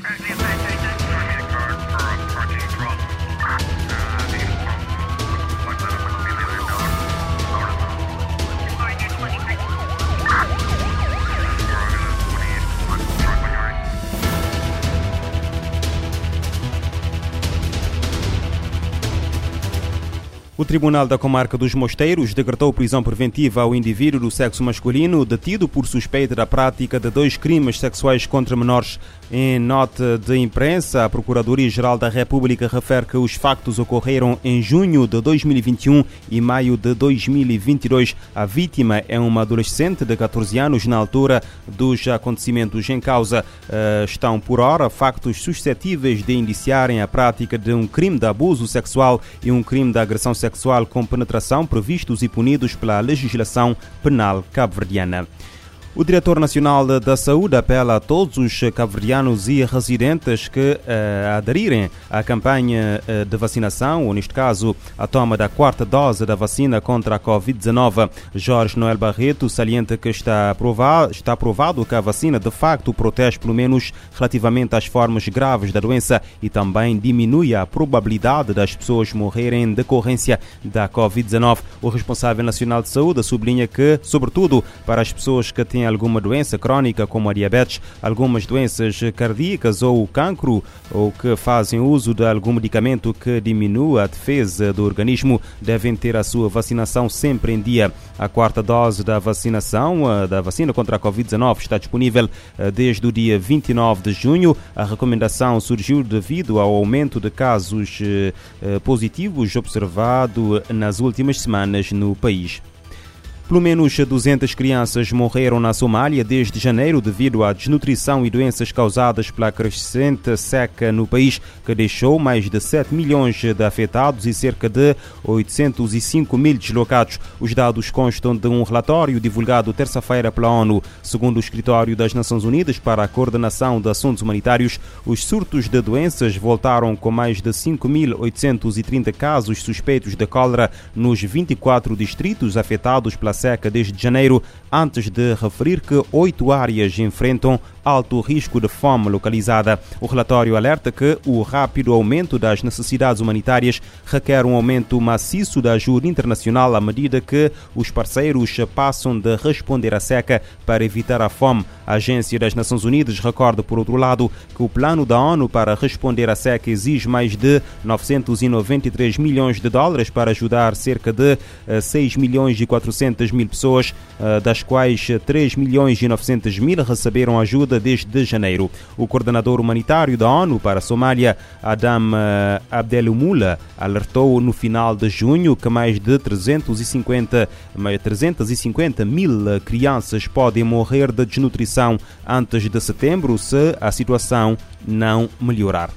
Okay. O Tribunal da Comarca dos Mosteiros decretou prisão preventiva ao indivíduo do sexo masculino detido por suspeita da prática de dois crimes sexuais contra menores. Em nota de imprensa, a Procuradoria-Geral da República refere que os factos ocorreram em junho de 2021 e maio de 2022. A vítima é uma adolescente de 14 anos na altura dos acontecimentos em causa. Uh, estão, por hora, factos suscetíveis de indiciarem a prática de um crime de abuso sexual e um crime de agressão sexual com penetração previstos e punidos pela legislação penal cabo-verdiana. O diretor nacional da Saúde apela a todos os cabo-verdianos e residentes que uh, aderirem à campanha uh, de vacinação, ou neste caso, a toma da quarta dose da vacina contra a Covid-19. Jorge Noel Barreto salienta que está aprovado, está aprovado que a vacina de facto protege pelo menos relativamente às formas graves da doença e também diminui a probabilidade das pessoas morrerem em decorrência da Covid-19. O responsável nacional de saúde sublinha que, sobretudo para as pessoas que têm alguma doença crónica, como a diabetes, algumas doenças cardíacas ou o cancro, ou que fazem uso de algum medicamento que diminua a defesa do organismo, devem ter a sua vacinação sempre em dia. A quarta dose da vacinação, da vacina contra a Covid-19, está disponível eh, desde o dia 29 de junho. A recomendação surgiu devido ao aumento de casos eh, eh, positivos observado nas últimas semanas no país. Pelo menos 200 crianças morreram na Somália desde janeiro devido à desnutrição e doenças causadas pela crescente seca no país, que deixou mais de 7 milhões de afetados e cerca de 805 mil deslocados. Os dados constam de um relatório divulgado terça-feira pela ONU. Segundo o Escritório das Nações Unidas para a Coordenação de Assuntos Humanitários, os surtos de doenças voltaram com mais de 5.830 casos suspeitos de cólera nos 24 distritos afetados pela seca desde janeiro, antes de referir que oito áreas enfrentam alto risco de fome localizada. O relatório alerta que o rápido aumento das necessidades humanitárias requer um aumento maciço da ajuda internacional à medida que os parceiros passam de responder à seca para evitar a fome. A Agência das Nações Unidas recorda, por outro lado, que o plano da ONU para responder à seca exige mais de 993 milhões de dólares para ajudar cerca de 6 milhões e 400 mil pessoas, das quais 3 milhões e 900 mil receberam ajuda desde janeiro. O coordenador humanitário da ONU para a Somália, Adam Abdelumula, alertou no final de junho que mais de 350, 350 mil crianças podem morrer de desnutrição antes de setembro se a situação não melhorar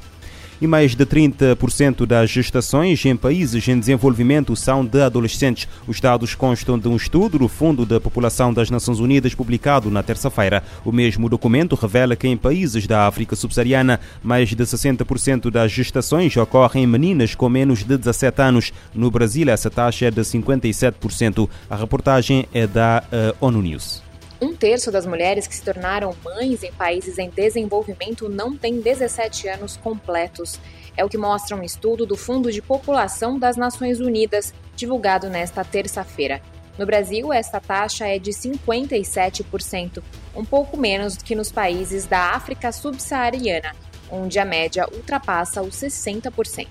e mais de 30% das gestações em países em desenvolvimento são de adolescentes. Os dados constam de um estudo do Fundo da População das Nações Unidas publicado na terça-feira. O mesmo documento revela que em países da África subsaariana, mais de 60% das gestações ocorrem em meninas com menos de 17 anos. No Brasil, essa taxa é de 57%. A reportagem é da uh, ONU News. Um terço das mulheres que se tornaram mães em países em desenvolvimento não têm 17 anos completos. É o que mostra um estudo do Fundo de População das Nações Unidas, divulgado nesta terça-feira. No Brasil, esta taxa é de 57%, um pouco menos do que nos países da África subsaariana, onde a média ultrapassa os 60%.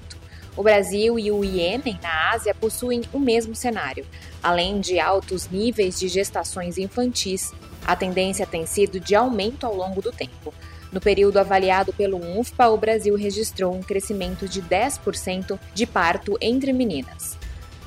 O Brasil e o Iêmen, na Ásia, possuem o mesmo cenário. Além de altos níveis de gestações infantis, a tendência tem sido de aumento ao longo do tempo. No período avaliado pelo UNFPA, o Brasil registrou um crescimento de 10% de parto entre meninas.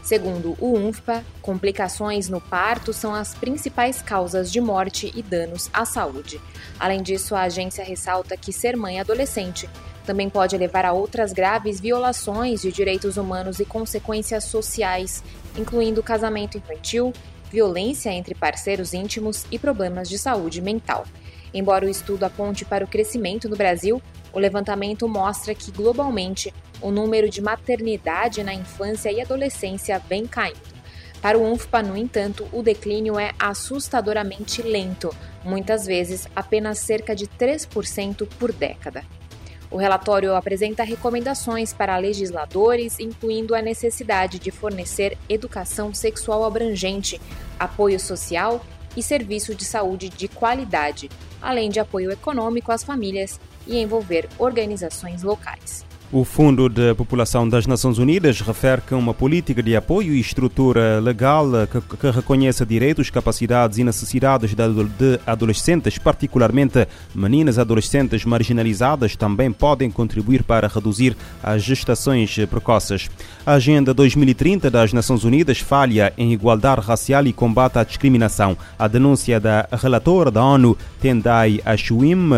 Segundo o UNFPA, complicações no parto são as principais causas de morte e danos à saúde. Além disso, a agência ressalta que ser mãe adolescente também pode levar a outras graves violações de direitos humanos e consequências sociais, incluindo casamento infantil, violência entre parceiros íntimos e problemas de saúde mental. Embora o estudo aponte para o crescimento no Brasil, o levantamento mostra que, globalmente, o número de maternidade na infância e adolescência vem caindo. Para o UNFPA, no entanto, o declínio é assustadoramente lento, muitas vezes apenas cerca de 3% por década. O relatório apresenta recomendações para legisladores, incluindo a necessidade de fornecer educação sexual abrangente, apoio social e serviço de saúde de qualidade, além de apoio econômico às famílias e envolver organizações locais. O Fundo de População das Nações Unidas refere que uma política de apoio e estrutura legal que, que reconheça direitos, capacidades e necessidades de adolescentes, particularmente meninas adolescentes marginalizadas, também podem contribuir para reduzir as gestações precoces. A Agenda 2030 das Nações Unidas falha em igualdade racial e combate à discriminação. A denúncia da relatora da ONU, Tendai Ashwim,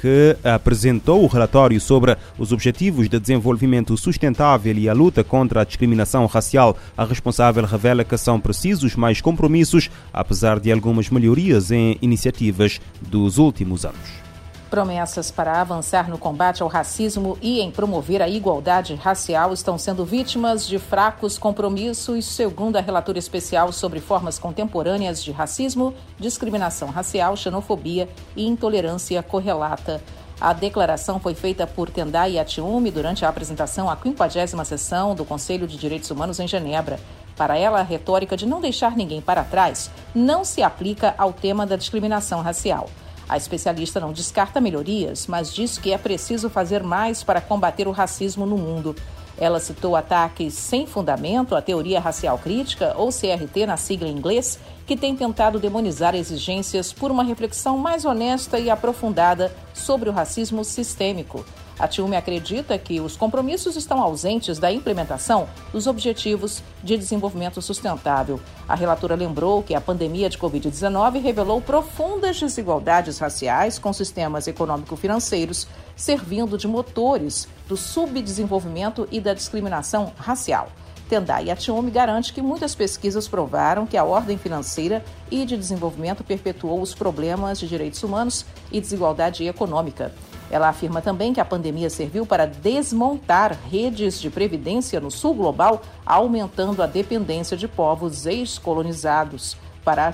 que apresentou o relatório sobre os objetivos de Desenvolvimento Sustentável e a luta contra a discriminação racial, a responsável revela que são precisos mais compromissos, apesar de algumas melhorias em iniciativas dos últimos anos. Promessas para avançar no combate ao racismo e em promover a igualdade racial estão sendo vítimas de fracos compromissos, segundo a relatora especial sobre formas contemporâneas de racismo, discriminação racial, xenofobia e intolerância correlata. A declaração foi feita por Tendai Atiumi durante a apresentação à 50 sessão do Conselho de Direitos Humanos em Genebra. Para ela, a retórica de não deixar ninguém para trás não se aplica ao tema da discriminação racial. A especialista não descarta melhorias, mas diz que é preciso fazer mais para combater o racismo no mundo. Ela citou ataques sem fundamento à teoria racial crítica, ou CRT na sigla em inglês, que tem tentado demonizar exigências por uma reflexão mais honesta e aprofundada sobre o racismo sistêmico. A Tiume acredita que os compromissos estão ausentes da implementação dos Objetivos de Desenvolvimento Sustentável. A relatora lembrou que a pandemia de Covid-19 revelou profundas desigualdades raciais com sistemas econômico-financeiros servindo de motores do subdesenvolvimento e da discriminação racial. Tendai Atiome garante que muitas pesquisas provaram que a ordem financeira e de desenvolvimento perpetuou os problemas de direitos humanos e desigualdade econômica. Ela afirma também que a pandemia serviu para desmontar redes de previdência no sul global, aumentando a dependência de povos ex-colonizados. Para a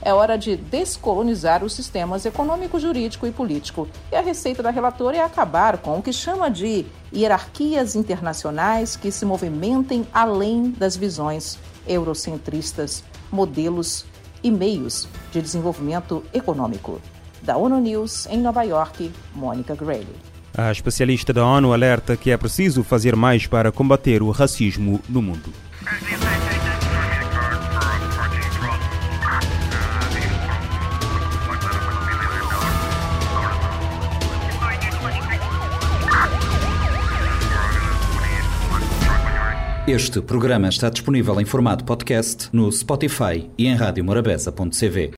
é hora de descolonizar os sistemas econômico, jurídico e político. E a receita da relatora é acabar com o que chama de hierarquias internacionais que se movimentem além das visões eurocentristas, modelos e meios de desenvolvimento econômico. Da ONU News, em Nova York, Mônica Grayley. A especialista da ONU alerta que é preciso fazer mais para combater o racismo no mundo. Este programa está disponível em formato podcast no Spotify e em radiomorabeza.cv.